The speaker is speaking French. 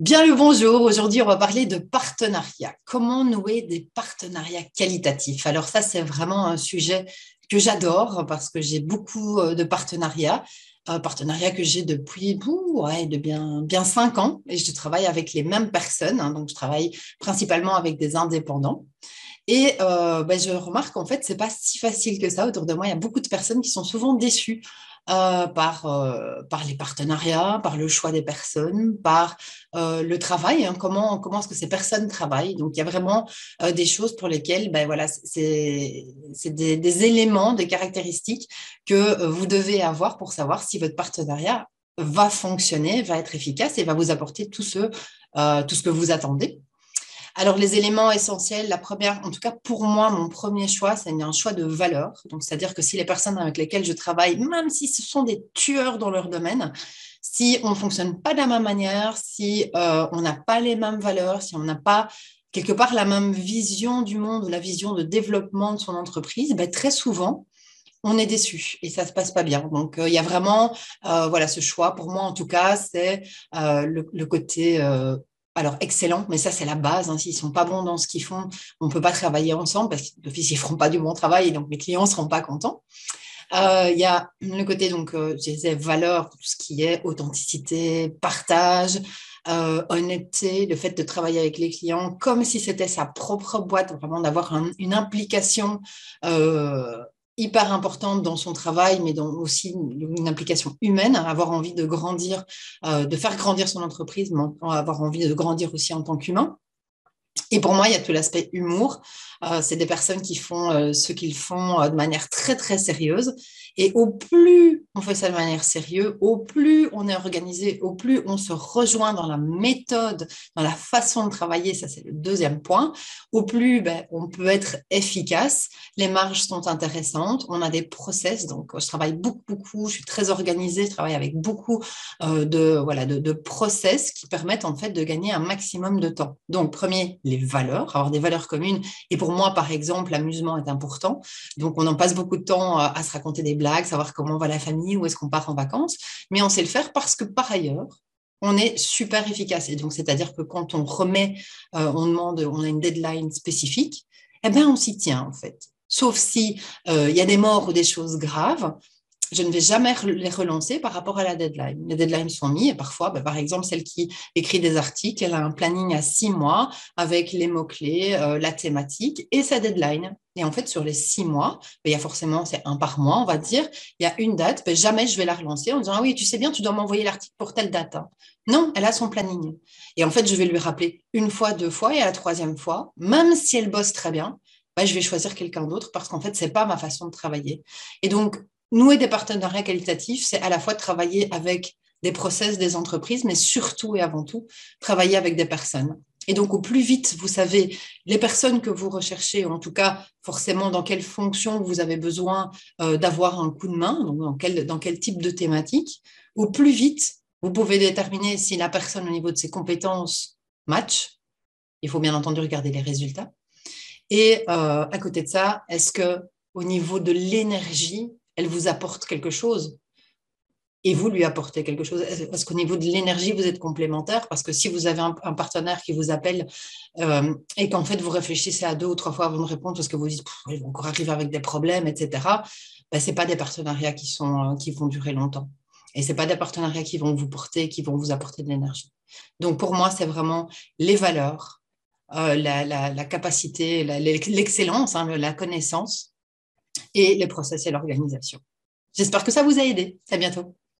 Bien le bonjour, aujourd'hui on va parler de partenariat. Comment nouer des partenariats qualitatifs? Alors ça c'est vraiment un sujet que j'adore parce que j'ai beaucoup euh, de partenariats, un partenariat que j'ai depuis de bien, bien cinq ans et je travaille avec les mêmes personnes, hein. donc je travaille principalement avec des indépendants. Et euh, ben, je remarque qu'en fait, c'est pas si facile que ça. Autour de moi, il y a beaucoup de personnes qui sont souvent déçues euh, par, euh, par les partenariats, par le choix des personnes, par le travail, hein, comment, comment est-ce que ces personnes travaillent? Donc, il y a vraiment des choses pour lesquelles, ben, voilà, c'est des, des, éléments, des caractéristiques que vous devez avoir pour savoir si votre partenariat va fonctionner, va être efficace et va vous apporter tout ce, tout ce que vous attendez. Alors, les éléments essentiels, la première, en tout cas pour moi, mon premier choix, c'est un choix de valeur. Donc, c'est-à-dire que si les personnes avec lesquelles je travaille, même si ce sont des tueurs dans leur domaine, si on ne fonctionne pas de la même manière, si euh, on n'a pas les mêmes valeurs, si on n'a pas quelque part la même vision du monde, la vision de développement de son entreprise, ben, très souvent, on est déçu et ça se passe pas bien. Donc euh, il y a vraiment euh, voilà ce choix pour moi en tout cas c'est le, côté alors excellent, mais ça c'est la base. Hein. S'ils sont pas bons dans ce qu'ils font, on ne peut pas travailler ensemble parce qu'ils ne feront pas du bon travail et donc mes clients ne seront pas contents. Euh, il y a le côté donc euh, je disais valeur, tout ce qui est authenticité, partage, euh, honnêteté, le fait de travailler avec les clients comme si c'était sa propre boîte, vraiment d'avoir une implication hyper importante dans son travail, mais dans aussi une implication humaine, avoir envie de grandir, euh, de faire grandir son entreprise, mais avoir envie de grandir aussi en tant qu'humain. Et pour moi, il y a tout l'aspect humour. Euh, c'est des personnes qui font euh, ce qu'ils font de manière très, très sérieuse et au plus on fait ça de manière sérieuse, au plus on est organisé, au plus on se rejoint dans la méthode, dans la façon de travailler, ça c'est le deuxième point, au plus ben, on peut être efficace, les marges sont intéressantes, on a des process, donc je travaille beaucoup, beaucoup, je suis très organisée, je travaille avec beaucoup euh, de, voilà, de process qui permettent en fait de gagner un maximum de temps. Donc premier, les valeurs, avoir des valeurs communes. Et pour moi, par exemple, l'amusement est important. Donc on en passe beaucoup de temps à se raconter des blagues savoir comment va la famille, où est-ce qu'on part en vacances, mais on sait le faire parce que par ailleurs, on est super efficace. Et donc, c'est-à-dire que quand on remet, euh, on demande, on a une deadline spécifique, eh bien, on s'y tient en fait. Sauf si euh, il y a des morts ou des choses graves, je ne vais jamais les relancer par rapport à la deadline. Les deadlines sont mis et parfois, bah, par exemple, celle qui écrit des articles, elle a un planning à six mois avec les mots-clés, euh, la thématique et sa deadline. Et en fait, sur les six mois, bah, il y a forcément, c'est un par mois, on va dire, il y a une date, bah, jamais je vais la relancer en disant, ah oui, tu sais bien, tu dois m'envoyer l'article pour telle date. Hein. Non, elle a son planning. Et en fait, je vais lui rappeler une fois, deux fois et à la troisième fois, même si elle bosse très bien, je vais choisir quelqu'un d'autre parce qu'en fait, ce n'est pas ma façon de travailler. Et donc, nouer des partenariats qualitatifs, c'est à la fois travailler avec des process des entreprises, mais surtout et avant tout, travailler avec des personnes. Et donc, au plus vite, vous savez les personnes que vous recherchez, en tout cas, forcément, dans quelle fonction vous avez besoin euh, d'avoir un coup de main, donc dans quel, dans quel type de thématique, au plus vite, vous pouvez déterminer si la personne, au niveau de ses compétences, match. Il faut bien entendu regarder les résultats. Et euh, à côté de ça, est-ce que au niveau de l'énergie, elle vous apporte quelque chose et vous lui apportez quelque chose. Parce qu'au niveau de l'énergie, vous êtes complémentaire. Parce que si vous avez un, partenaire qui vous appelle euh, et qu'en fait vous réfléchissez à deux ou trois fois avant de répondre parce que vous dites ils vont encore arriver avec des problèmes, etc. Ben, ce pas des partenariats qui, sont, qui vont durer longtemps. Et ce pas des partenariats qui vont vous porter, qui vont vous apporter de l'énergie. Donc pour moi, c'est vraiment les valeurs, euh, la, capacité, l'excellence, hein, la connaissance et les process et l'organisation. J'espère que ça vous a aidé. À bientôt.